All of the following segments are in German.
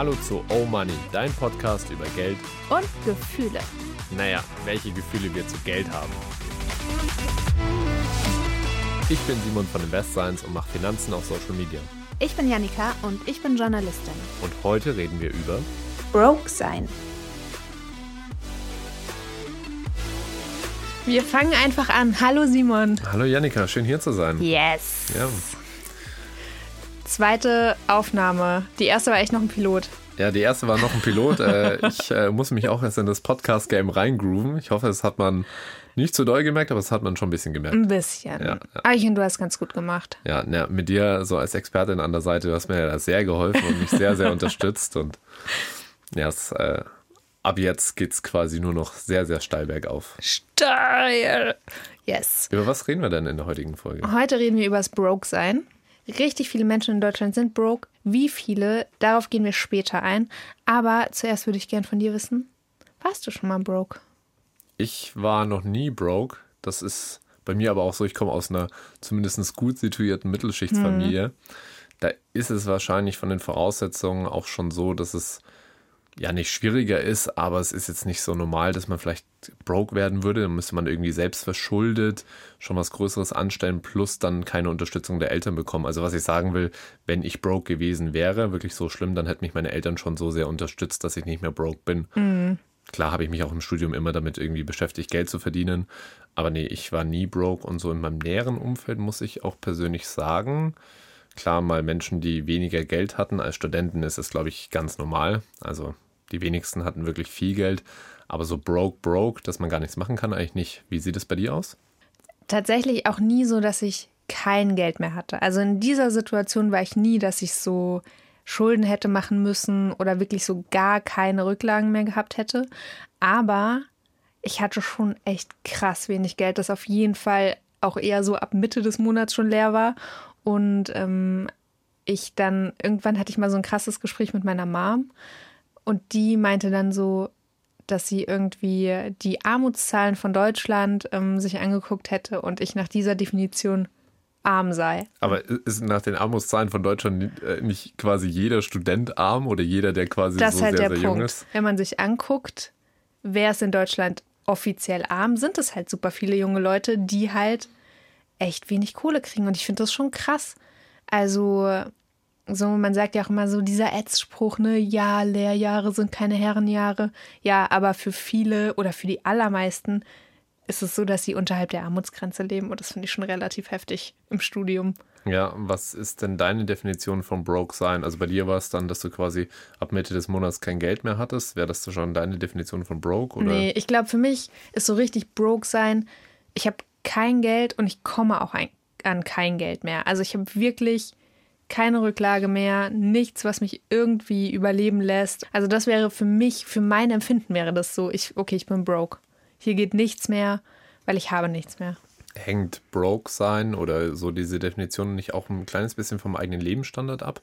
Hallo zu Oh Money, dein Podcast über Geld und Gefühle. Naja, welche Gefühle wir zu Geld haben. Ich bin Simon von Invest Science und mache Finanzen auf Social Media. Ich bin Janika und ich bin Journalistin. Und heute reden wir über Broke sein. Wir fangen einfach an. Hallo Simon. Hallo Janika, schön hier zu sein. Yes. Ja. Zweite Aufnahme. Die erste war echt noch ein Pilot. Ja, die erste war noch ein Pilot. Äh, ich äh, muss mich auch erst in das Podcast-Game reingrooven. Ich hoffe, das hat man nicht zu doll gemerkt, aber das hat man schon ein bisschen gemerkt. Ein bisschen. Ja, ja. Aber ich finde, du hast ganz gut gemacht. Ja, ja, mit dir so als Expertin an der Seite, du hast mir ja sehr geholfen und mich sehr, sehr unterstützt. Und ja, es, äh, ab jetzt geht es quasi nur noch sehr, sehr steil bergauf. Steil! Yes. Über was reden wir denn in der heutigen Folge? Heute reden wir über das Broke-Sein. Richtig viele Menschen in Deutschland sind broke. Wie viele? Darauf gehen wir später ein. Aber zuerst würde ich gern von dir wissen, warst du schon mal broke? Ich war noch nie broke. Das ist bei mir aber auch so, ich komme aus einer zumindest gut situierten Mittelschichtsfamilie. Hm. Da ist es wahrscheinlich von den Voraussetzungen auch schon so, dass es ja nicht schwieriger ist, aber es ist jetzt nicht so normal, dass man vielleicht broke werden würde. Dann müsste man irgendwie selbst verschuldet schon was Größeres anstellen, plus dann keine Unterstützung der Eltern bekommen. Also was ich sagen will, wenn ich broke gewesen wäre, wirklich so schlimm, dann hätten mich meine Eltern schon so sehr unterstützt, dass ich nicht mehr broke bin. Mhm. Klar habe ich mich auch im Studium immer damit irgendwie beschäftigt, Geld zu verdienen. Aber nee, ich war nie broke und so in meinem näheren Umfeld muss ich auch persönlich sagen, klar, mal Menschen, die weniger Geld hatten als Studenten, ist es, glaube ich, ganz normal. Also die wenigsten hatten wirklich viel Geld, aber so broke, broke, dass man gar nichts machen kann, eigentlich nicht. Wie sieht es bei dir aus? Tatsächlich auch nie so, dass ich kein Geld mehr hatte. Also in dieser Situation war ich nie, dass ich so Schulden hätte machen müssen oder wirklich so gar keine Rücklagen mehr gehabt hätte. Aber ich hatte schon echt krass wenig Geld, das auf jeden Fall auch eher so ab Mitte des Monats schon leer war. Und ähm, ich dann, irgendwann hatte ich mal so ein krasses Gespräch mit meiner Mom und die meinte dann so, dass sie irgendwie die Armutszahlen von Deutschland ähm, sich angeguckt hätte und ich nach dieser Definition arm sei. Aber ist nach den Armutszahlen von Deutschland äh, nicht quasi jeder Student arm oder jeder, der quasi das so halt sehr, der sehr Punkt. jung ist? Wenn man sich anguckt, wer ist in Deutschland offiziell arm, sind es halt super viele junge Leute, die halt echt wenig Kohle kriegen. Und ich finde das schon krass. Also so, man sagt ja auch immer so dieser Ätzspruch, ne, ja, Lehrjahre sind keine Herrenjahre. Ja, aber für viele oder für die allermeisten ist es so, dass sie unterhalb der Armutsgrenze leben und das finde ich schon relativ heftig im Studium. Ja, was ist denn deine Definition von broke sein? Also bei dir war es dann, dass du quasi ab Mitte des Monats kein Geld mehr hattest. Wäre das schon deine Definition von broke? Oder? Nee, ich glaube, für mich ist so richtig broke sein, ich habe kein Geld und ich komme auch ein, an kein Geld mehr. Also ich habe wirklich keine Rücklage mehr, nichts, was mich irgendwie überleben lässt. Also das wäre für mich, für mein Empfinden wäre das so, ich, okay, ich bin broke. Hier geht nichts mehr, weil ich habe nichts mehr. Hängt broke sein oder so diese Definition nicht auch ein kleines bisschen vom eigenen Lebensstandard ab?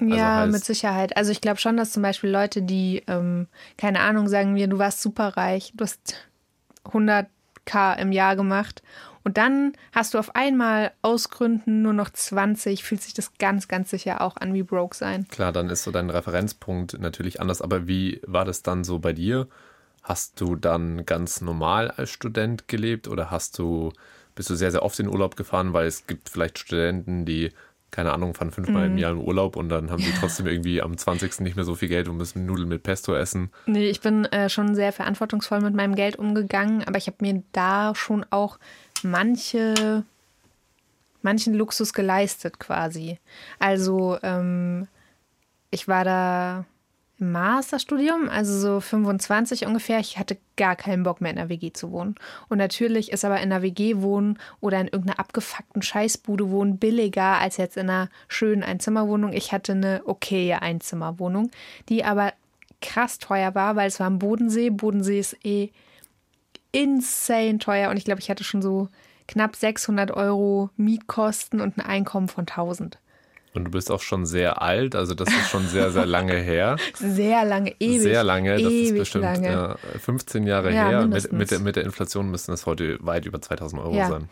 Also ja, heißt, mit Sicherheit. Also ich glaube schon, dass zum Beispiel Leute, die, ähm, keine Ahnung, sagen wir, du warst super reich, du hast 100k im Jahr gemacht und dann hast du auf einmal aus Gründen nur noch 20, fühlt sich das ganz, ganz sicher auch an wie broke sein. Klar, dann ist so dein Referenzpunkt natürlich anders. Aber wie war das dann so bei dir? Hast du dann ganz normal als Student gelebt oder hast du, bist du sehr, sehr oft in Urlaub gefahren, weil es gibt vielleicht Studenten, die keine Ahnung, fahren fünfmal im mhm. Jahr im Urlaub und dann haben sie trotzdem irgendwie am 20. nicht mehr so viel Geld und müssen Nudeln mit Pesto essen. Nee, ich bin äh, schon sehr verantwortungsvoll mit meinem Geld umgegangen, aber ich habe mir da schon auch manche, manchen Luxus geleistet quasi. Also ähm, ich war da im Masterstudium, also so 25 ungefähr. Ich hatte gar keinen Bock mehr in der WG zu wohnen. Und natürlich ist aber in der WG wohnen oder in irgendeiner abgefuckten Scheißbude wohnen billiger als jetzt in einer schönen Einzimmerwohnung. Ich hatte eine okaye Einzimmerwohnung, die aber krass teuer war, weil es war am Bodensee. Bodensee ist eh insane teuer und ich glaube, ich hatte schon so knapp 600 Euro Mietkosten und ein Einkommen von 1000. Und du bist auch schon sehr alt, also das ist schon sehr, sehr lange her. Sehr lange, ewig. Sehr lange, das ewig ist bestimmt lange. Ja, 15 Jahre Ja, her. Mit, mit, der, mit der Inflation müssten das heute weit über 2000 Euro Ja. sein.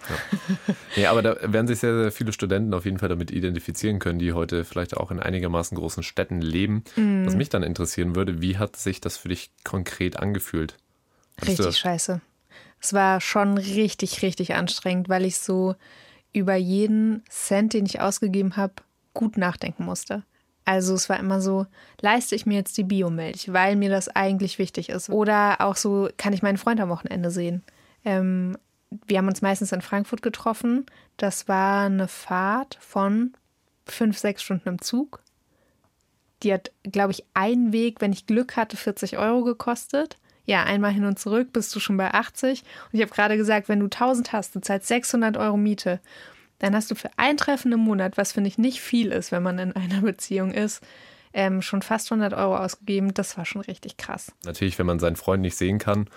Ja. ja, aber da werden sich sehr, sehr viele Studenten auf jeden Fall damit identifizieren können, die heute vielleicht auch in einigermaßen großen Städten leben. Mhm. Was mich dann interessieren würde, wie hat sich das für dich konkret angefühlt? Richtig scheiße. Es war schon richtig, richtig anstrengend, weil ich so über jeden Cent, den ich ausgegeben habe, gut nachdenken musste. Also es war immer so, leiste ich mir jetzt die Biomilch, weil mir das eigentlich wichtig ist. Oder auch so, kann ich meinen Freund am Wochenende sehen. Ähm, wir haben uns meistens in Frankfurt getroffen. Das war eine Fahrt von fünf, sechs Stunden im Zug. Die hat, glaube ich, einen Weg, wenn ich Glück hatte, 40 Euro gekostet. Ja, einmal hin und zurück bist du schon bei 80. Und ich habe gerade gesagt, wenn du 1000 hast, du zahlst 600 Euro Miete, dann hast du für ein Treffen im Monat, was finde ich nicht viel ist, wenn man in einer Beziehung ist, ähm, schon fast 100 Euro ausgegeben. Das war schon richtig krass. Natürlich, wenn man seinen Freund nicht sehen kann,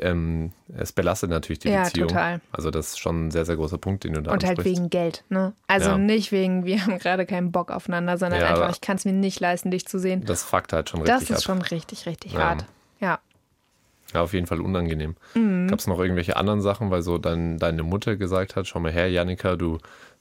ähm, es belastet natürlich die Ja, Beziehung. total. Also das ist schon ein sehr, sehr großer Punkt, den du da Und halt ansprichst. wegen Geld, ne? Also Ja. nicht wegen, wir haben gerade keinen Bock aufeinander, sondern Ja, einfach, ich kann es mir nicht leisten, dich zu sehen. Das fuckt halt schon Das richtig ist ab. schon richtig, richtig hart. Ja. Ja, auf jeden Fall unangenehm. Mhm. Gab es noch irgendwelche anderen Sachen, weil so dein, deine Mutter gesagt hat, schau mal her, Janika, du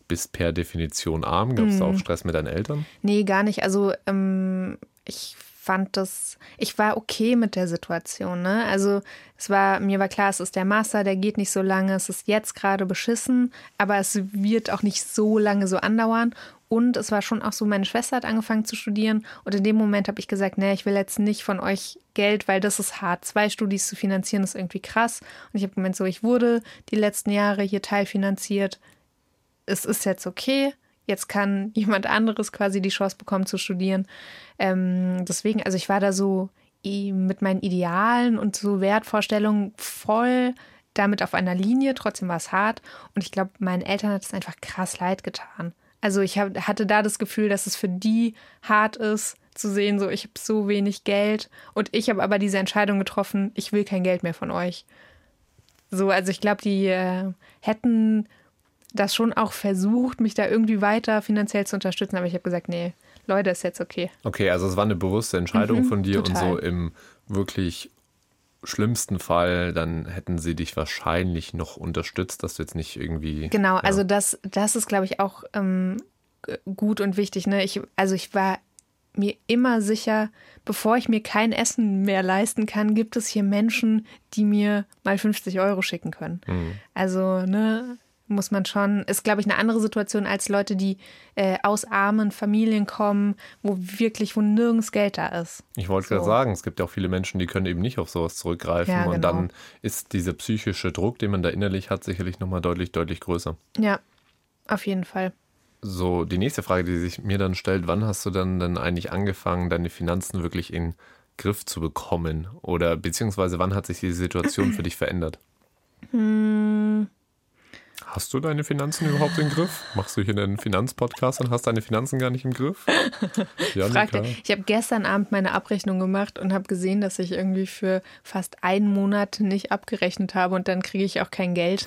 bist per Definition arm. Gab es da Mhm. auch Stress mit deinen Eltern? Nee, gar nicht. Also ähm, ich fand das, ich war okay mit der Situation. Ne? Also es war, mir war klar, es ist der Master, der geht nicht so lange, es ist jetzt gerade beschissen, aber es wird auch nicht so lange so andauern. Und es war schon auch so, meine Schwester hat angefangen zu studieren und in dem Moment habe ich gesagt, nee, ich will jetzt nicht von euch Geld, weil das ist hart. Zwei Studis zu finanzieren ist irgendwie krass. Und ich habe gemeint, so, ich wurde die letzten Jahre hier teilfinanziert. Es ist jetzt okay. Jetzt kann jemand anderes quasi die Chance bekommen zu studieren. Ähm, deswegen, also ich war da so mit meinen Idealen und so Wertvorstellungen voll damit auf einer Linie. Trotzdem war es hart. Und ich glaube, meinen Eltern hat es einfach krass leid getan. Also ich hab, hatte da das Gefühl, dass es für die hart ist, zu sehen, so ich habe so wenig Geld und ich habe aber diese Entscheidung getroffen, ich will kein Geld mehr von euch. So, also ich glaube, die äh, hätten das schon auch versucht, mich da irgendwie weiter finanziell zu unterstützen, aber ich habe gesagt, nee, Leute, ist jetzt okay. Okay, also es war eine bewusste Entscheidung Mhm, von dir und total. so im wirklich schlimmsten Fall, dann hätten sie dich wahrscheinlich noch unterstützt, dass du jetzt nicht irgendwie. Genau, ja. also das, das ist, glaube ich, auch ähm, gut und wichtig. Ne? Ich, also ich war mir immer sicher, bevor ich mir kein Essen mehr leisten kann, gibt es hier Menschen, die mir mal 50 Euro schicken können. Mhm. Also, ne, muss man schon, ist, glaube ich, eine andere Situation als Leute, die äh, aus armen Familien kommen, wo wirklich, wo nirgends Geld da ist. Ich wollte So. gerade sagen, es gibt ja auch viele Menschen, die können eben nicht auf sowas zurückgreifen Ja, und genau. dann ist dieser psychische Druck, den man da innerlich hat, sicherlich nochmal deutlich, deutlich größer. Ja, auf jeden Fall. So, die nächste Frage, die sich mir dann stellt, wann hast du dann, dann eigentlich angefangen, deine Finanzen wirklich in Griff zu bekommen? Oder beziehungsweise wann hat sich die Situation für dich verändert? Hm. Hast du deine Finanzen überhaupt im Griff? Machst du hier einen Finanzpodcast und hast deine Finanzen gar nicht im Griff? Fragte, ich habe gestern Abend meine Abrechnung gemacht und habe gesehen, dass ich irgendwie für fast einen Monat nicht abgerechnet habe und dann kriege ich auch kein Geld.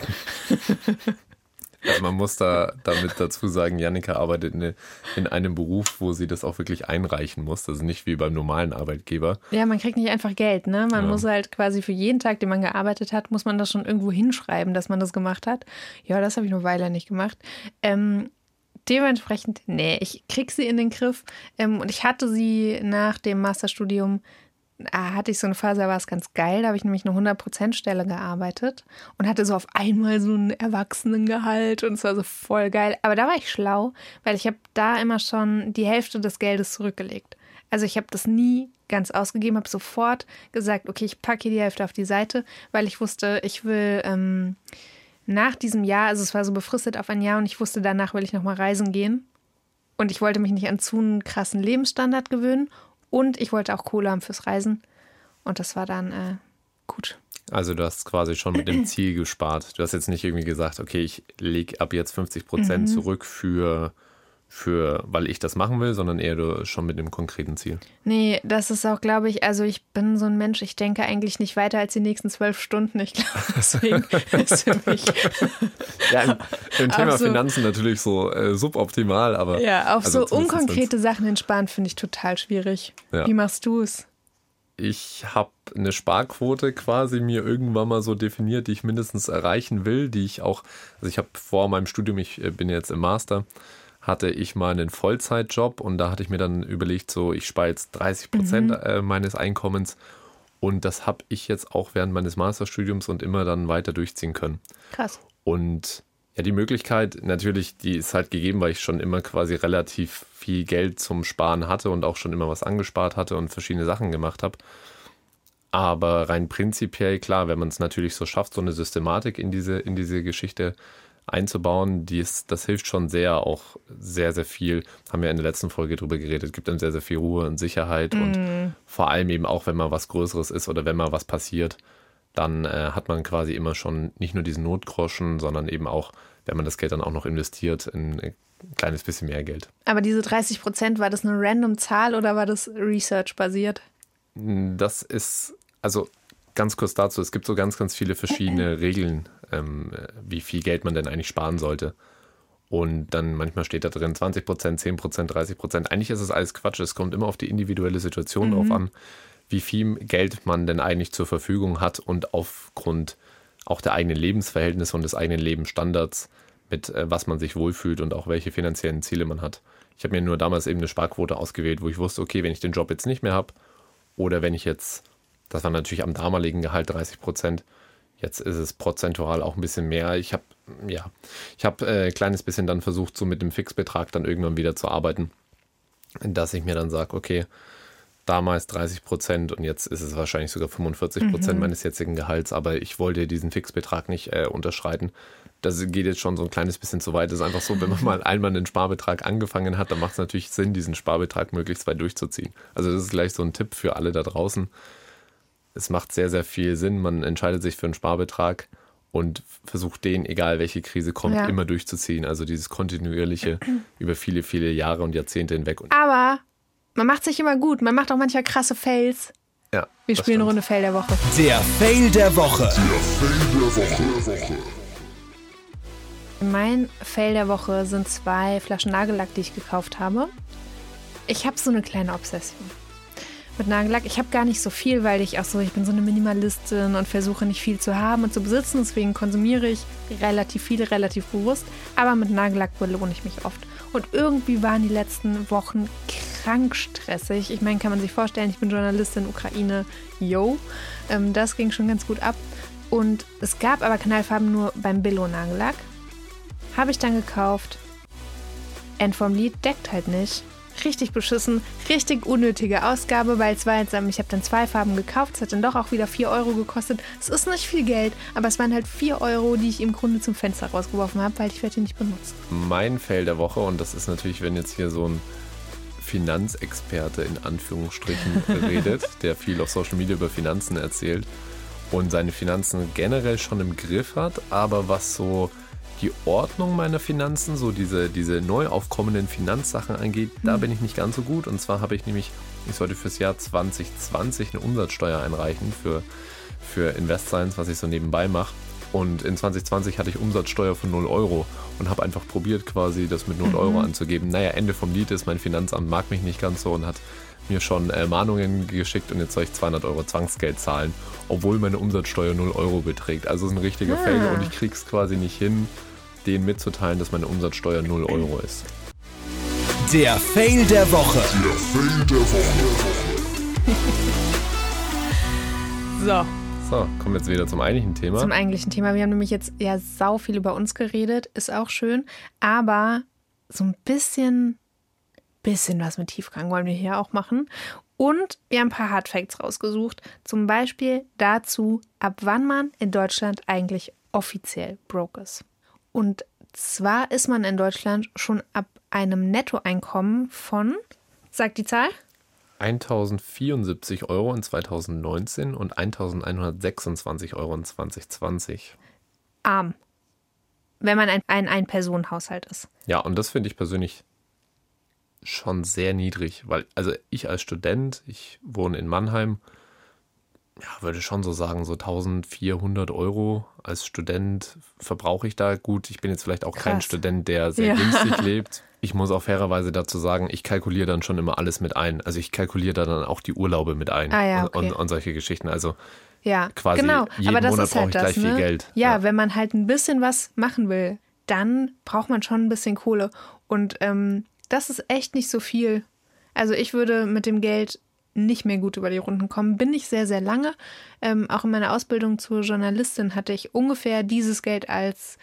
Also man muss da damit dazu sagen, Jannika arbeitet in, in einem Beruf, wo sie das auch wirklich einreichen muss. Ist nicht wie beim normalen Arbeitgeber. Ja, man kriegt nicht einfach Geld, ne? Man Ja. muss halt quasi für jeden Tag, den man gearbeitet hat, muss man das schon irgendwo hinschreiben, dass man das gemacht hat. Ja, das habe ich eine Weile nicht gemacht. Ähm, dementsprechend, nee, ich krieg sie in den Griff. Ähm, und ich hatte sie nach dem Masterstudium, hatte ich so eine Phase, da war es ganz geil. Da habe ich nämlich eine 100%-Stelle gearbeitet und hatte so auf einmal so einen Erwachsenengehalt und es war so voll geil. Aber da war ich schlau, weil ich habe da immer schon die Hälfte des Geldes zurückgelegt. Also ich habe das nie ganz ausgegeben, habe sofort gesagt, okay, ich packe die Hälfte auf die Seite, weil ich wusste, ich will ähm, nach diesem Jahr, also es war so befristet auf ein Jahr und ich wusste, danach will ich nochmal reisen gehen. Und ich wollte mich nicht an zu einen krassen Lebensstandard gewöhnen und ich wollte auch Kohle haben fürs Reisen. Und das war dann äh, gut. Also du hast quasi schon mit dem Ziel gespart. Du hast jetzt nicht irgendwie gesagt, okay, ich lege ab jetzt 50 Prozent zurück für für, weil ich das machen will, sondern eher schon mit einem konkreten Ziel. Nee, das ist auch, glaube ich, also ich bin so ein Mensch, ich denke eigentlich nicht weiter als die nächsten zwölf Stunden. Ich glaube, deswegen ist für mich. ja, im, im Thema so, Finanzen natürlich so äh, suboptimal, aber. Ja, auf also so unkonkrete Sachen entspannen finde ich total schwierig. Ja. Wie machst du es? Ich habe eine Sparquote quasi mir irgendwann mal so definiert, die ich mindestens erreichen will, die ich auch, also ich habe vor meinem Studium, ich äh, bin jetzt im Master, hatte ich mal einen Vollzeitjob und da hatte ich mir dann überlegt, so ich spare jetzt 30 Prozent mhm. Äh, meines Einkommens und das habe ich jetzt auch während meines Masterstudiums und immer dann weiter durchziehen können. Krass. Und ja, die Möglichkeit natürlich, die ist halt gegeben, weil ich schon immer quasi relativ viel Geld zum Sparen hatte und auch schon immer was angespart hatte und verschiedene Sachen gemacht habe. Aber rein prinzipiell, klar, wenn man es natürlich so schafft, so eine Systematik in diese, in diese Geschichte einzubauen, dies, das hilft schon sehr, auch sehr, sehr viel. Haben wir in der letzten Folge drüber geredet, gibt einem sehr, sehr viel Ruhe und Sicherheit mm. und mhm. vor allem eben auch, wenn mal was Größeres ist oder wenn mal was passiert, dann äh, hat man quasi immer schon nicht nur diesen Notgroschen, sondern eben auch, wenn man das Geld dann auch noch investiert, in ein kleines bisschen mehr Geld. Aber diese 30 Prozent, war das eine random Zahl oder war das Research-basiert? Das ist, also ganz kurz dazu, es gibt so ganz, ganz viele verschiedene Regeln, ähm, wie viel Geld man denn eigentlich sparen sollte. Und dann manchmal steht da drin 20 Prozent, 10 Prozent, 30 Prozent. Eigentlich ist es alles Quatsch. Es kommt immer auf die individuelle Situation mhm. drauf an, wie viel Geld man denn eigentlich zur Verfügung hat und aufgrund auch der eigenen Lebensverhältnisse und des eigenen Lebensstandards, mit äh, was man sich wohlfühlt und auch welche finanziellen Ziele man hat. Ich habe mir nur damals eben eine Sparquote ausgewählt, wo ich wusste, okay, wenn ich den Job jetzt nicht mehr habe oder wenn ich jetzt, das war natürlich am damaligen Gehalt 30 Prozent, Jetzt ist es prozentual auch ein bisschen mehr. Ich habe ja, ich habe äh, ein kleines bisschen dann versucht, so mit dem Fixbetrag dann irgendwann wieder zu arbeiten, dass ich mir dann sage, okay, damals 30 Prozent und jetzt ist es wahrscheinlich sogar 45 Prozent mhm. meines jetzigen Gehalts, aber ich wollte diesen Fixbetrag nicht äh, unterschreiten. Das geht jetzt schon so ein kleines bisschen zu weit. Es ist einfach so, wenn man mal einmal einen Sparbetrag angefangen hat, dann macht es natürlich Sinn, diesen Sparbetrag möglichst weit durchzuziehen. Also das ist gleich so ein Tipp für alle da draußen es macht sehr, sehr viel Sinn. Man entscheidet sich für einen Sparbetrag und versucht den, egal welche Krise kommt, ja. immer durchzuziehen. Also dieses kontinuierliche über viele, viele Jahre und Jahrzehnte hinweg. Aber man macht sich immer gut. Man macht auch manchmal krasse Fails. Ja. Wir spielen eine Runde Fail der Woche. Der Fail der Woche. Der Fail der Woche. Mein Fail der Woche sind zwei Flaschen Nagellack, die ich gekauft habe. Ich habe so eine kleine Obsession mit Nagellack. Ich habe gar nicht so viel, weil ich auch so, ich bin so eine Minimalistin und versuche nicht viel zu haben und zu besitzen. Deswegen konsumiere ich relativ viel, relativ bewusst. Aber mit Nagellack belohne ich mich oft. Und irgendwie waren die letzten Wochen krank stressig. Ich meine, kann man sich vorstellen, ich bin Journalistin in Ukraine. Yo, ähm, das ging schon ganz gut ab. Und es gab aber Knallfarben nur beim Billo-Nagellack. Habe ich dann gekauft. End vom Lied deckt halt nicht richtig beschissen, richtig unnötige Ausgabe, weil es war jetzt, ich habe dann zwei Farben gekauft, es hat dann doch auch wieder 4 Euro gekostet. Es ist nicht viel Geld, aber es waren halt 4 Euro, die ich im Grunde zum Fenster rausgeworfen habe, weil ich werde die nicht benutzen. Mein Fail der Woche, und das ist natürlich, wenn jetzt hier so ein Finanzexperte in Anführungsstrichen redet, der viel auf Social Media über Finanzen erzählt und seine Finanzen generell schon im Griff hat, aber was so die Ordnung meiner Finanzen, so diese, diese neu aufkommenden Finanzsachen angeht, mhm. da bin ich nicht ganz so gut. Und zwar habe ich nämlich, ich sollte fürs Jahr 2020 eine Umsatzsteuer einreichen für, für InvestScience, was ich so nebenbei mache. Und in 2020 hatte ich Umsatzsteuer von 0 Euro und habe einfach probiert, quasi das mit 0 mhm. Euro anzugeben. Naja, Ende vom Lied ist, mein Finanzamt mag mich nicht ganz so und hat mir schon äh, Mahnungen geschickt und jetzt soll ich 200 Euro Zwangsgeld zahlen, obwohl meine Umsatzsteuer 0 Euro beträgt. Also ist ein richtiger ah. Fail und ich krieg's quasi nicht hin, denen mitzuteilen, dass meine Umsatzsteuer 0 Euro ist. Der Fail der Woche. Der Fail der Woche. so. So, kommen wir jetzt wieder zum eigentlichen Thema. Zum eigentlichen Thema. Wir haben nämlich jetzt ja sau viel über uns geredet, ist auch schön, aber so ein bisschen, bisschen was mit Tiefgang wollen wir hier auch machen. Und wir haben ein paar Hardfacts rausgesucht. Zum Beispiel dazu, ab wann man in Deutschland eigentlich offiziell broke ist. Und zwar ist man in Deutschland schon ab einem Nettoeinkommen von, sagt die Zahl? 1074 Euro in 2019 und 1126 Euro in 2020. Arm. Wenn man ein Ein-Personen-Haushalt ist. Ja, und das finde ich persönlich schon sehr niedrig, weil, also ich als Student, ich wohne in Mannheim, ja, würde schon so sagen, so 1400 Euro als Student verbrauche ich da. Gut, ich bin jetzt vielleicht auch Krass. kein Student, der sehr ja. günstig lebt. Ich muss auch fairerweise dazu sagen, ich kalkuliere dann schon immer alles mit ein. Also ich kalkuliere da dann auch die Urlaube mit ein ah, ja, okay. und, und, solche Geschichten. Also ja, quasi genau. jeden Aber das Monat ist halt brauche ich das, gleich ne? viel Geld. Ja, ja, wenn man halt ein bisschen was machen will, dann braucht man schon ein bisschen Kohle. Und ähm, das ist echt nicht so viel. Also ich würde mit dem Geld nicht mehr gut über die Runden kommen. Bin ich sehr, sehr lange. Ähm, auch in meiner Ausbildung zur Journalistin hatte ich ungefähr dieses Geld als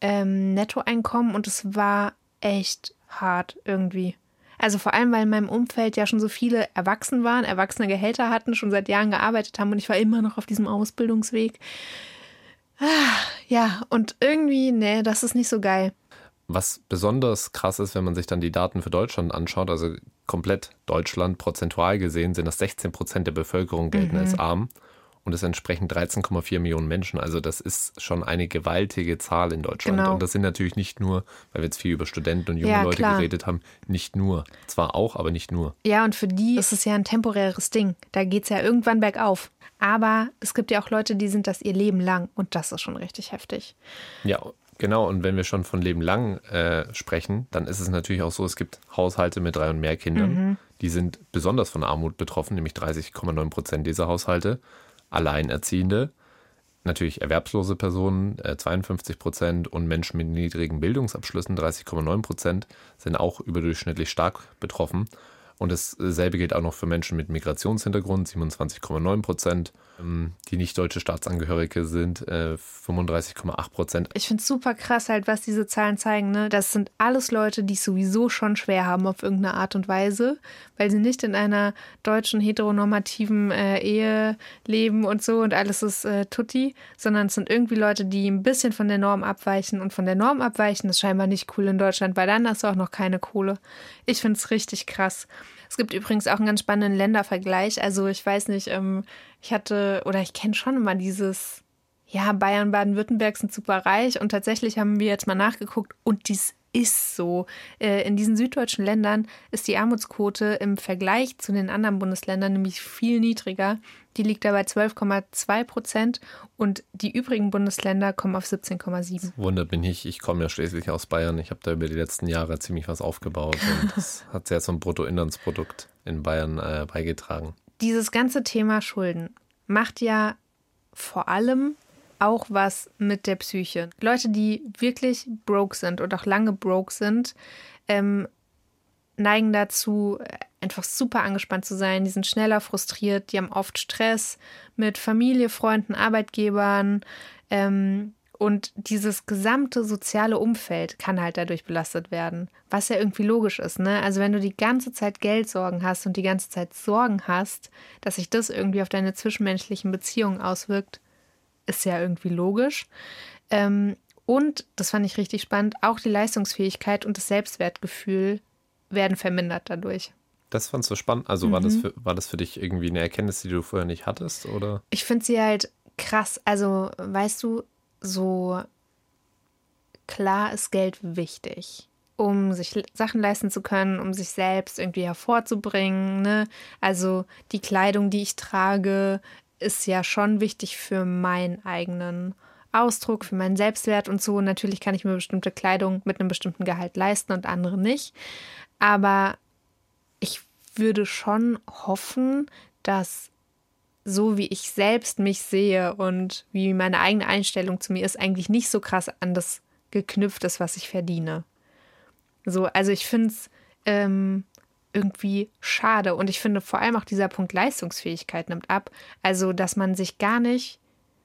ähm, Nettoeinkommen und es war echt hart irgendwie. Also vor allem, weil in meinem Umfeld ja schon so viele erwachsen waren, erwachsene Gehälter hatten, schon seit Jahren gearbeitet haben und ich war immer noch auf diesem Ausbildungsweg. Ah, ja, und irgendwie, nee, das ist nicht so geil. Was besonders krass ist, wenn man sich dann die Daten für Deutschland anschaut, also komplett Deutschland prozentual gesehen, sind das 16 Prozent der Bevölkerung gelten mhm. als arm und es entsprechen 13,4 Millionen Menschen. Also das ist schon eine gewaltige Zahl in Deutschland. Genau. Und das sind natürlich nicht nur, weil wir jetzt viel über Studenten und junge ja, Leute klar. geredet haben, nicht nur. Zwar auch, aber nicht nur. Ja, und für die ist es ja ein temporäres Ding. Da geht es ja irgendwann bergauf. Aber es gibt ja auch Leute, die sind das ihr Leben lang und das ist schon richtig heftig. Ja, Genau, und wenn wir schon von Leben lang äh, sprechen, dann ist es natürlich auch so, es gibt Haushalte mit drei und mehr Kindern, mhm. die sind besonders von Armut betroffen, nämlich 30,9 Prozent dieser Haushalte. Alleinerziehende, natürlich erwerbslose Personen, äh, 52 Prozent und Menschen mit niedrigen Bildungsabschlüssen, 30,9 Prozent, sind auch überdurchschnittlich stark betroffen. Und dasselbe gilt auch noch für Menschen mit Migrationshintergrund, 27,9 Prozent. Ähm, die nicht deutsche Staatsangehörige sind, 35,8 äh, Prozent. Ich finde es super krass, halt, was diese Zahlen zeigen. Ne? Das sind alles Leute, die es sowieso schon schwer haben auf irgendeine Art und Weise, weil sie nicht in einer deutschen heteronormativen äh, Ehe leben und so und alles ist äh, tutti, sondern es sind irgendwie Leute, die ein bisschen von der Norm abweichen. Und von der Norm abweichen ist scheinbar nicht cool in Deutschland, weil dann hast du auch noch keine Kohle. Ich finde es richtig krass. Es gibt übrigens auch einen ganz spannenden Ländervergleich. Also ich weiß nicht, ähm, ich hatte oder ich kenne schon immer dieses, ja, Bayern, Baden-Württemberg sind super reich und tatsächlich haben wir jetzt mal nachgeguckt und dies ist so. Äh, in diesen süddeutschen Ländern ist die Armutsquote im Vergleich zu den anderen Bundesländern nämlich viel niedriger. Die liegt dabei 12,2 Prozent und die übrigen Bundesländer kommen auf 17,7. Wundert mich nicht, ich komme ja schließlich aus Bayern. Ich habe da über die letzten Jahre ziemlich was aufgebaut und das hat sehr zum Bruttoinlandsprodukt in Bayern äh, beigetragen. Dieses ganze Thema Schulden macht ja vor allem auch was mit der Psyche. Leute, die wirklich broke sind und auch lange broke sind, ähm, neigen dazu, einfach super angespannt zu sein. Die sind schneller frustriert, die haben oft Stress mit Familie, Freunden, Arbeitgebern. Ähm, und dieses gesamte soziale Umfeld kann halt dadurch belastet werden, was ja irgendwie logisch ist. Ne? Also wenn du die ganze Zeit Geldsorgen hast und die ganze Zeit Sorgen hast, dass sich das irgendwie auf deine zwischenmenschlichen Beziehungen auswirkt, ist ja irgendwie logisch. Ähm, und, das fand ich richtig spannend, auch die Leistungsfähigkeit und das Selbstwertgefühl werden vermindert dadurch. Das fandst du spannend. Also mhm. war, das mhm. für, war das für dich irgendwie eine Erkenntnis, die du vorher nicht hattest? Oder? Ich finde sie halt krass. Also, weißt du, so klar ist Geld wichtig, um sich Sachen leisten zu können, um sich selbst irgendwie hervorzubringen. Ne? Also die Kleidung, die ich trage, ist ja schon wichtig für meinen eigenen Ausdruck, für meinen Selbstwert und so. Natürlich kann ich mir bestimmte Kleidung mit einem bestimmten Gehalt leisten und andere nicht. Aber würde schon hoffen, dass so wie ich selbst mich sehe und wie meine eigene Einstellung zu mir ist, eigentlich nicht so krass an das geknüpft ist, was ich verdiene. So, also ich finde es ähm, irgendwie schade. Und ich finde vor allem auch dieser Punkt Leistungsfähigkeit nimmt ab. Also, dass man sich gar nicht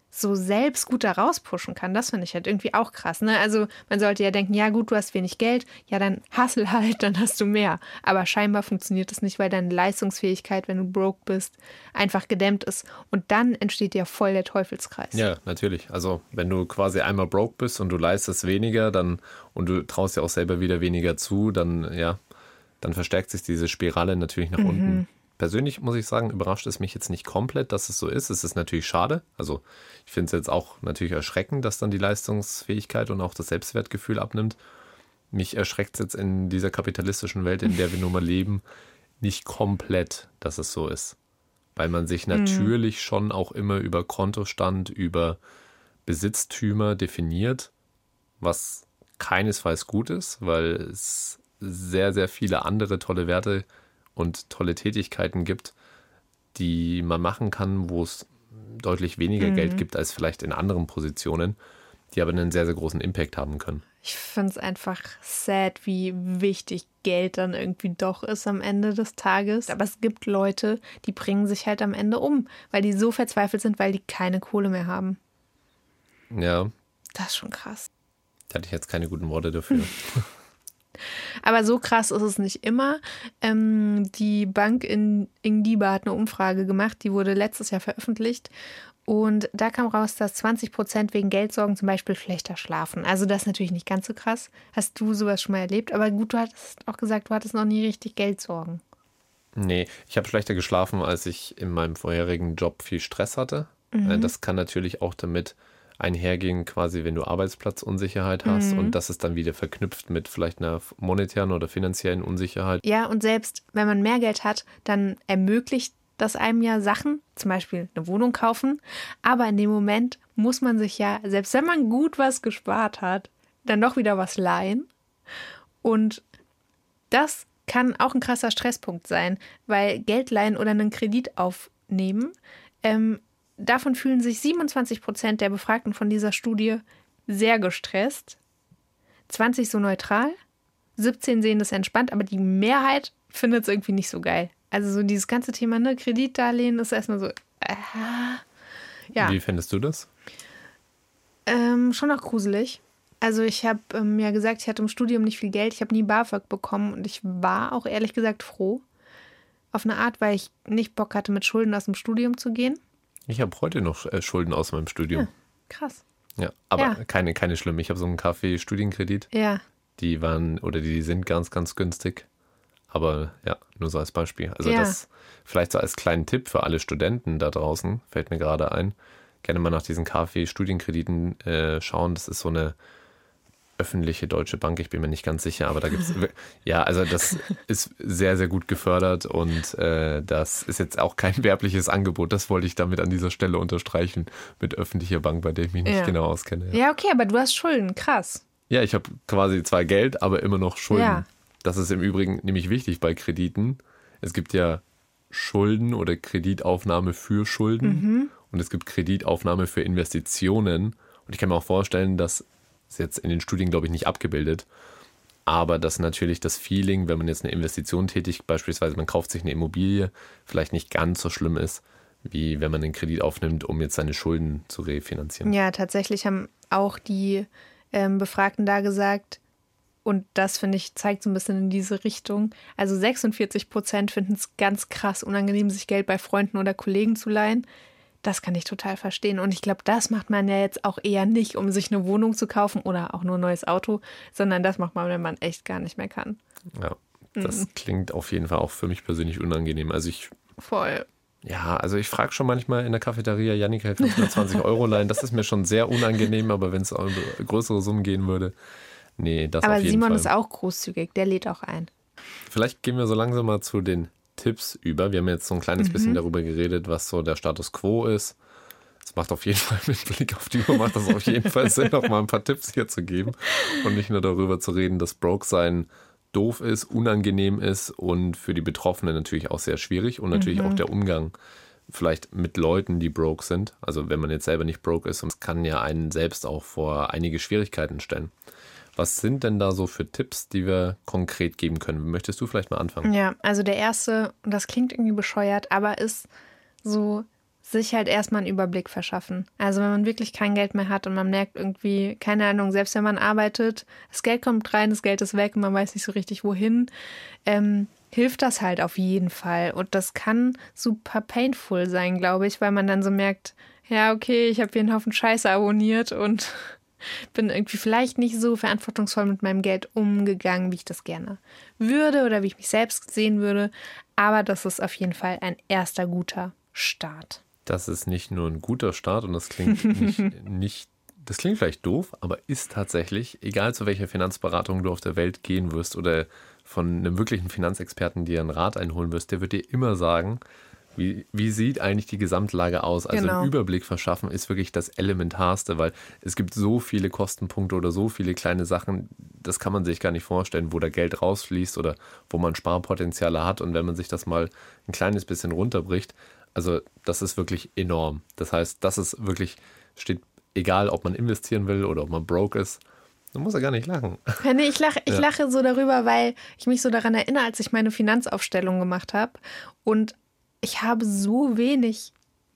so selbst gut da rauspushen kann, das finde ich halt irgendwie auch krass. Ne? Also man sollte ja denken, ja gut, du hast wenig Geld, ja dann hustle halt, dann hast du mehr. Aber scheinbar funktioniert das nicht, weil deine Leistungsfähigkeit, wenn du broke bist, einfach gedämmt ist. Und dann entsteht ja voll der Teufelskreis. Ja, natürlich. Also wenn du quasi einmal broke bist und du leistest weniger, dann und du traust dir auch selber wieder weniger zu, dann ja, dann verstärkt sich diese Spirale natürlich nach mhm. unten. Persönlich muss ich sagen, überrascht es mich jetzt nicht komplett, dass es so ist. Es ist natürlich schade. Also ich finde es jetzt auch natürlich erschreckend, dass dann die Leistungsfähigkeit und auch das Selbstwertgefühl abnimmt. mich erschreckt es jetzt in dieser kapitalistischen Welt, in der wir nun mal leben, nicht komplett, dass es so ist. Weil man sich mhm. natürlich mhm. schon auch immer über Kontostand, über Besitztümer definiert, was keinesfalls gut ist, weil es sehr, sehr viele andere tolle Werte und tolle Tätigkeiten gibt, die man machen kann, wo es deutlich weniger mhm. Geld gibt als vielleicht in anderen Positionen, die aber einen sehr, sehr großen Impact haben können. Ich finde es einfach sad, wie wichtig Geld dann irgendwie doch ist am Ende des Tages. Aber es gibt Leute, die bringen sich halt am Ende um, weil die so verzweifelt sind, weil die keine Kohle mehr haben. Ja. Das ist schon krass. Da hatte ich jetzt keine guten Worte dafür. Aber so krass ist es nicht immer. Ähm, die Bank in Ingdiba hat eine Umfrage gemacht, die wurde letztes Jahr veröffentlicht. Und da kam raus, dass 20 Prozent wegen Geldsorgen zum Beispiel schlechter schlafen. Also das ist natürlich nicht ganz so krass. Hast du sowas schon mal erlebt? Aber gut, du hattest auch gesagt, du hattest noch nie richtig Geldsorgen. Nee, ich habe schlechter geschlafen, als ich in meinem vorherigen Job viel Stress hatte. Mhm. Das kann natürlich auch damit einhergehen, quasi, wenn du Arbeitsplatzunsicherheit hast mhm. und das ist dann wieder verknüpft mit vielleicht einer monetären oder finanziellen Unsicherheit. Ja, und selbst wenn man mehr Geld hat, dann ermöglicht das einem ja Sachen, zum Beispiel eine Wohnung kaufen, aber in dem Moment muss man sich ja, selbst wenn man gut was gespart hat, dann doch wieder was leihen. Und das kann auch ein krasser Stresspunkt sein, weil Geld leihen oder einen Kredit aufnehmen ähm, Davon fühlen sich 27 Prozent der Befragten von dieser Studie sehr gestresst, 20 so neutral, 17 sehen das entspannt, aber die Mehrheit findet es irgendwie nicht so geil. Also so dieses ganze Thema, ne, Kreditdarlehen ist erstmal so, äh, ja. Wie findest du das? Ähm, schon auch gruselig. Also ich habe ähm, ja gesagt, ich hatte im Studium nicht viel Geld, ich habe nie BAföG bekommen und ich war auch ehrlich gesagt froh. Auf eine Art, weil ich nicht Bock hatte, mit Schulden aus dem Studium zu gehen. Ich habe heute noch äh, Schulden aus meinem Studium. Ja, krass. Ja, aber ja. keine, keine schlimm. Ich habe so einen Kaffee-Studienkredit. Ja. Die waren oder die sind ganz, ganz günstig. Aber ja, nur so als Beispiel. Also ja. das vielleicht so als kleinen Tipp für alle Studenten da draußen, fällt mir gerade ein. Gerne mal nach diesen Kaffee-Studienkrediten äh, schauen. Das ist so eine öffentliche deutsche Bank, ich bin mir nicht ganz sicher, aber da gibt es, ja, also das ist sehr, sehr gut gefördert und äh, das ist jetzt auch kein werbliches Angebot, das wollte ich damit an dieser Stelle unterstreichen, mit öffentlicher Bank, bei der ich mich nicht ja. genau auskenne. Ja. ja. okay, aber du hast Schulden, krass. Ja, ich habe quasi zwar Geld, aber immer noch Schulden. Ja. Das ist im Übrigen nämlich wichtig bei Krediten. Es gibt ja Schulden oder Kreditaufnahme für Schulden mhm. und es gibt Kreditaufnahme für Investitionen. Und ich kann mir auch vorstellen, dass ist jetzt in den Studien, glaube ich, nicht abgebildet. Aber dass natürlich das Feeling, wenn man jetzt eine Investition tätigt, beispielsweise man kauft sich eine Immobilie, vielleicht nicht ganz so schlimm ist, wie wenn man einen Kredit aufnimmt, um jetzt seine Schulden zu refinanzieren. Ja, tatsächlich haben auch die ähm, Befragten da gesagt, und das finde ich zeigt so ein bisschen in diese Richtung. Also 46 Prozent finden es ganz krass unangenehm, sich Geld bei Freunden oder Kollegen zu leihen. Das kann ich total verstehen. Und ich glaube, das macht man ja jetzt auch eher nicht, um sich eine Wohnung zu kaufen oder auch nur ein neues Auto, sondern das macht man, wenn man echt gar nicht mehr kann. Ja, das mhm. klingt auf jeden Fall auch für mich persönlich unangenehm. Also ich. Voll. Ja, also ich frage schon manchmal in der Cafeteria, Janika, 520 Euro leihen. Das ist mir schon sehr unangenehm, aber wenn es um größere Summen gehen würde, nee, das Aber auf jeden Simon Fall. ist auch großzügig, der lädt auch ein. Vielleicht gehen wir so langsam mal zu den Tipps über. Wir haben jetzt so ein kleines mhm. bisschen darüber geredet, was so der Status quo ist. Es macht auf jeden Fall mit Blick auf die Uhr, macht das auf jeden Fall Sinn, noch mal ein paar Tipps hier zu geben und nicht nur darüber zu reden, dass Broke sein doof ist, unangenehm ist und für die Betroffenen natürlich auch sehr schwierig und natürlich mhm. auch der Umgang vielleicht mit Leuten, die broke sind. Also wenn man jetzt selber nicht broke ist, das kann ja einen selbst auch vor einige Schwierigkeiten stellen. Was sind denn da so für Tipps, die wir konkret geben können? Möchtest du vielleicht mal anfangen? Ja, also der erste, und das klingt irgendwie bescheuert, aber ist so sich halt erstmal einen Überblick verschaffen. Also wenn man wirklich kein Geld mehr hat und man merkt irgendwie, keine Ahnung, selbst wenn man arbeitet, das Geld kommt rein, das Geld ist weg und man weiß nicht so richtig wohin, ähm, hilft das halt auf jeden Fall. Und das kann super painful sein, glaube ich, weil man dann so merkt, ja, okay, ich habe hier einen Haufen Scheiße abonniert und bin irgendwie vielleicht nicht so verantwortungsvoll mit meinem Geld umgegangen, wie ich das gerne würde oder wie ich mich selbst sehen würde. Aber das ist auf jeden Fall ein erster guter Start. Das ist nicht nur ein guter Start und das klingt nicht, nicht das klingt vielleicht doof, aber ist tatsächlich, egal zu welcher Finanzberatung du auf der Welt gehen wirst oder von einem wirklichen Finanzexperten dir einen Rat einholen wirst, der wird dir immer sagen, wie, wie sieht eigentlich die Gesamtlage aus? Also Genau. einen Überblick verschaffen ist wirklich das Elementarste, weil es gibt so viele Kostenpunkte oder so viele kleine Sachen, das kann man sich gar nicht vorstellen, wo da Geld rausfließt oder wo man Sparpotenziale hat. Und wenn man sich das mal ein kleines bisschen runterbricht, also das ist wirklich enorm. Das heißt, das ist wirklich, steht egal, ob man investieren will oder ob man broke ist. Man muss ja gar nicht lachen. Nee, ich lache, ich Ja. lache so darüber, weil ich mich so daran erinnere, als ich meine Finanzaufstellung gemacht habe. Und ich habe so wenig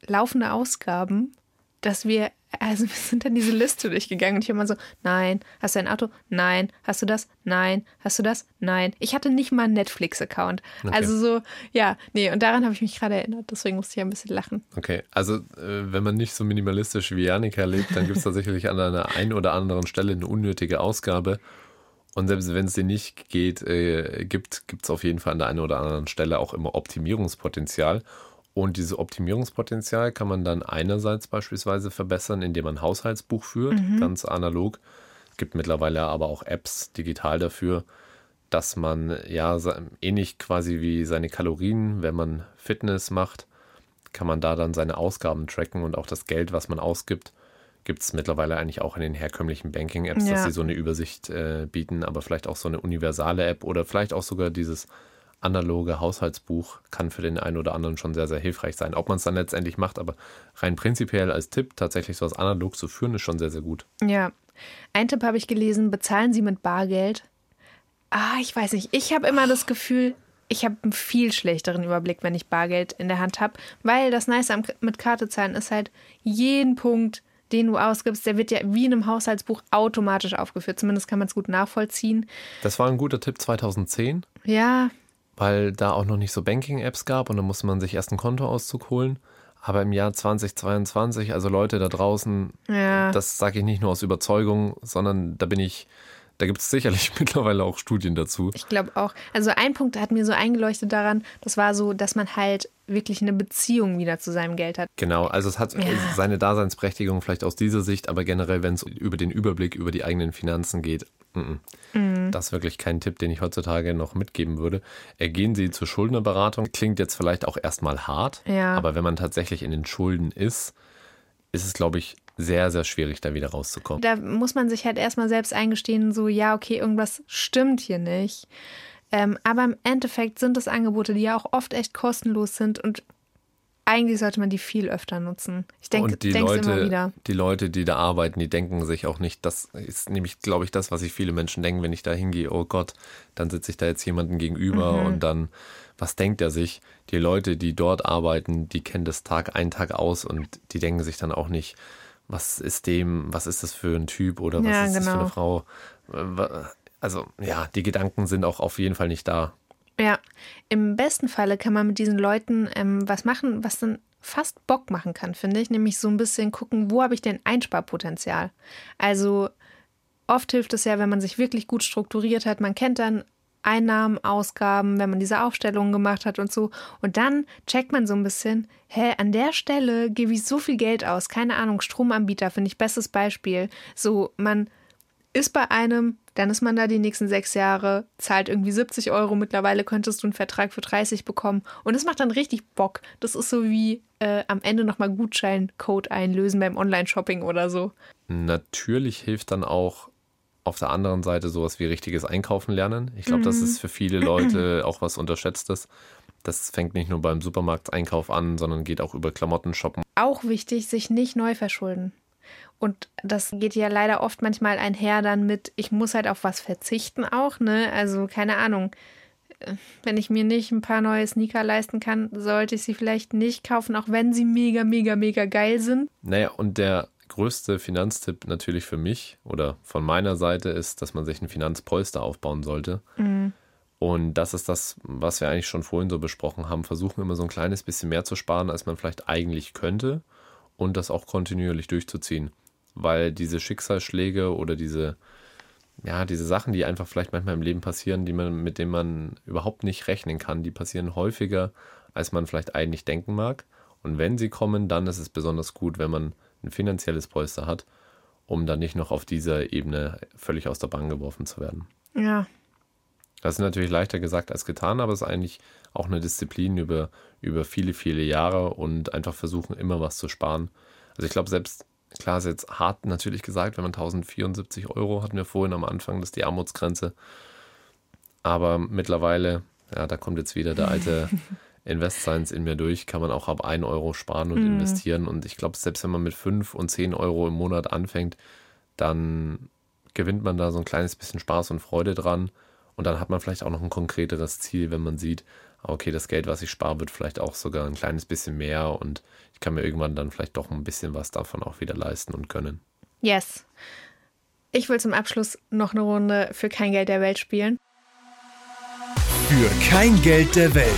laufende Ausgaben, dass wir, also wir sind dann diese Liste durchgegangen und ich immer so, nein, hast du ein Auto? Nein. Hast du das? Nein. Hast du das? Nein. Ich hatte nicht mal einen Netflix-Account. Also so, ja, nee, und daran habe ich mich gerade erinnert. Deswegen musste ich ein bisschen lachen. Okay, also äh, wenn man nicht so minimalistisch wie Janika lebt, dann gibt es tatsächlich an einer einen oder anderen Stelle eine unnötige Ausgabe. Und selbst wenn es dir nicht geht, äh, gibt, gibt es auf jeden Fall an der einen oder anderen Stelle auch immer Optimierungspotenzial. Und dieses Optimierungspotenzial kann man dann einerseits beispielsweise verbessern, indem man ein Haushaltsbuch führt, ganz analog. Es gibt mittlerweile aber auch Apps digital dafür, dass man ja ähnlich quasi wie seine Kalorien, wenn man Fitness macht, kann man da dann seine Ausgaben tracken und auch das Geld, was man ausgibt, gibt es mittlerweile eigentlich auch in den herkömmlichen Banking-Apps, dass Ja. sie so eine Übersicht äh, bieten, aber vielleicht auch so eine universale App oder vielleicht auch sogar dieses analoge Haushaltsbuch kann für den einen oder anderen schon sehr, sehr hilfreich sein. Ob man es dann letztendlich macht, aber rein prinzipiell als Tipp, tatsächlich so was analog zu führen, ist schon sehr, sehr gut. Ja. Ein Tipp habe ich gelesen, bezahlen Sie mit Bargeld. Ah, ich weiß nicht. Ich habe immer das Gefühl, ich habe einen viel schlechteren Überblick, wenn ich Bargeld in der Hand habe, weil das Nice am, mit Karte zahlen ist halt jeden Punkt, den du ausgibst, der wird ja wie in einem Haushaltsbuch automatisch aufgeführt. Zumindest kann man es gut nachvollziehen. Das war ein guter Tipp 2010, Ja, weil da auch noch nicht so Banking-Apps gab und da musste man sich erst einen Kontoauszug holen. Aber im Jahr 2022, also Leute da draußen, Ja. das sage ich nicht nur aus Überzeugung, sondern da bin ich, da gibt es sicherlich mittlerweile auch Studien dazu. Ich glaube auch. Also ein Punkt hat mir so eingeleuchtet daran, das war so, dass man halt wirklich eine Beziehung wieder zu seinem Geld hat. Genau, also es hat seine Daseinsberechtigung vielleicht aus dieser Sicht, aber generell, wenn es über den Überblick über die eigenen Finanzen geht, mm, mm. das ist wirklich kein Tipp, den ich heutzutage noch mitgeben würde. Äh, Gehen Sie zur Schuldnerberatung. Klingt jetzt vielleicht auch erstmal hart, Ja. aber wenn man tatsächlich in den Schulden ist, ist es, glaube ich, sehr, sehr schwierig, da wieder rauszukommen. Da muss man sich halt erstmal selbst eingestehen, so, ja, okay, irgendwas stimmt hier nicht. Ähm, aber im Endeffekt sind es Angebote, die ja auch oft echt kostenlos sind und eigentlich sollte man die viel öfter nutzen. Ich denke die denk's immer Leute, wieder. die Leute, die da arbeiten, die denken sich auch nicht, das ist nämlich, glaube ich, das, was sich viele Menschen denken, wenn ich da hingehe, oh Gott, dann sitze ich da jetzt jemanden gegenüber Mhm. und dann, was denkt er sich? Die Leute, die dort arbeiten, die kennen das Tag ein, Tag aus und die denken sich dann auch nicht, was ist dem, was ist das für ein Typ oder was Ja, ist das für genau. eine Frau? Äh, Also, ja, die Gedanken sind auch auf jeden Fall nicht da. Ja, im besten Falle kann man mit diesen Leuten ähm, was machen, was dann fast Bock machen kann, finde ich. Nämlich so ein bisschen gucken, wo habe ich denn Einsparpotenzial? Also oft hilft es ja, wenn man sich wirklich gut strukturiert hat. Man kennt dann Einnahmen, Ausgaben, wenn man diese Aufstellungen gemacht hat und so. Und dann checkt man so ein bisschen, hä, an der Stelle gebe ich so viel Geld aus. Keine Ahnung, Stromanbieter finde ich bestes Beispiel. So, man ist bei einem, dann ist man da die nächsten sechs Jahre, zahlt irgendwie 70 Euro. Mittlerweile könntest du einen Vertrag für 30 bekommen. Und es macht dann richtig Bock. Das ist so wie äh, am Ende nochmal Gutscheincode einlösen beim Online-Shopping oder so. Natürlich hilft dann auch auf der anderen Seite sowas wie richtiges Einkaufen lernen. Ich glaube, das ist für viele Leute auch was Unterschätztes. Das fängt nicht nur beim Supermarkteinkauf an, sondern geht auch über Klamotten shoppen. Auch wichtig, sich nicht neu verschulden. Und das geht ja leider oft manchmal einher dann mit, ich muss halt auf was verzichten auch, ne? Also keine Ahnung. Äh, Wenn ich mir nicht ein paar neue Sneaker leisten kann, sollte ich sie vielleicht nicht kaufen, auch wenn sie mega, mega, mega geil sind. Naja, und der größte Finanztipp natürlich für mich oder von meiner Seite ist, dass man sich ein Finanzpolster aufbauen sollte. Und das ist das, was wir eigentlich schon vorhin so besprochen haben. Versuchen immer so ein kleines bisschen mehr zu sparen, als man vielleicht eigentlich könnte und das auch kontinuierlich durchzuziehen. Weil diese Schicksalsschläge oder diese, ja, diese Sachen, die einfach vielleicht manchmal im Leben passieren, die man, mit denen man überhaupt nicht rechnen kann, die passieren häufiger, als man vielleicht eigentlich denken mag. Und wenn sie kommen, dann ist es besonders gut, wenn man ein finanzielles Polster hat. um dann nicht noch auf dieser Ebene völlig aus der Bahn geworfen zu werden. Ja. Das ist natürlich leichter gesagt als getan, aber es ist eigentlich auch eine Disziplin über, über viele, viele Jahre und einfach versuchen, immer was zu sparen. Also ich glaube, selbst, klar ist jetzt hart natürlich gesagt, wenn man 1074 Euro hatten wir vorhin am Anfang, das ist die Armutsgrenze. Aber mittlerweile, ja, da kommt jetzt wieder der alte Invest Science in mir durch, kann man auch ab 1 Euro sparen und mhm. investieren. Und ich glaube, selbst wenn man mit 5 und 10 Euro im Monat anfängt, dann gewinnt man da so ein kleines bisschen Spaß und Freude dran. Und dann hat man vielleicht auch noch ein konkreteres Ziel, wenn man sieht, okay, das Geld, was ich spare, wird vielleicht auch sogar ein kleines bisschen mehr und ich kann mir irgendwann dann vielleicht doch ein bisschen was davon auch wieder leisten und können. Yes. Ich will zum Abschluss noch eine Runde für kein Geld der Welt spielen. Für kein Geld der Welt.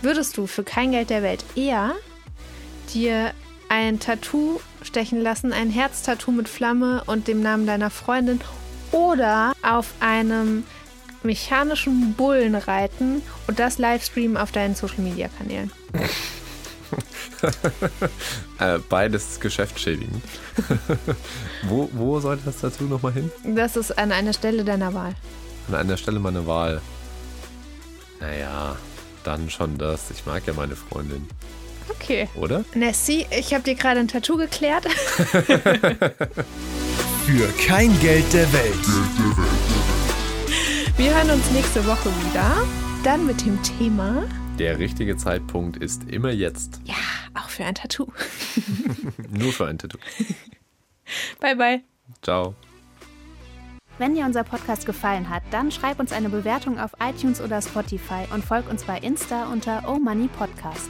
Würdest du für kein Geld der Welt eher dir ein Tattoo stechen lassen, ein Herztattoo mit Flamme und dem Namen deiner Freundin oder auf einem mechanischen Bullen reiten und das Livestreamen auf deinen Social Media Kanälen. äh, beides geschäftsschädigend. wo, wo sollte das dazu nochmal hin? Das ist an einer Stelle deiner Wahl. An einer Stelle meiner Wahl. Naja, dann schon das. Ich mag ja meine Freundin. Okay. Oder? Nessie, ich habe dir gerade ein Tattoo geklärt. Für kein Geld der Welt. Wir hören uns nächste Woche wieder. Dann mit dem Thema. Der richtige Zeitpunkt ist immer jetzt. Ja, auch für ein Tattoo. Nur für ein Tattoo. Bye, bye. Ciao. Wenn dir unser Podcast gefallen hat, dann schreib uns eine Bewertung auf iTunes oder Spotify und folg uns bei Insta unter Oh Money Podcast.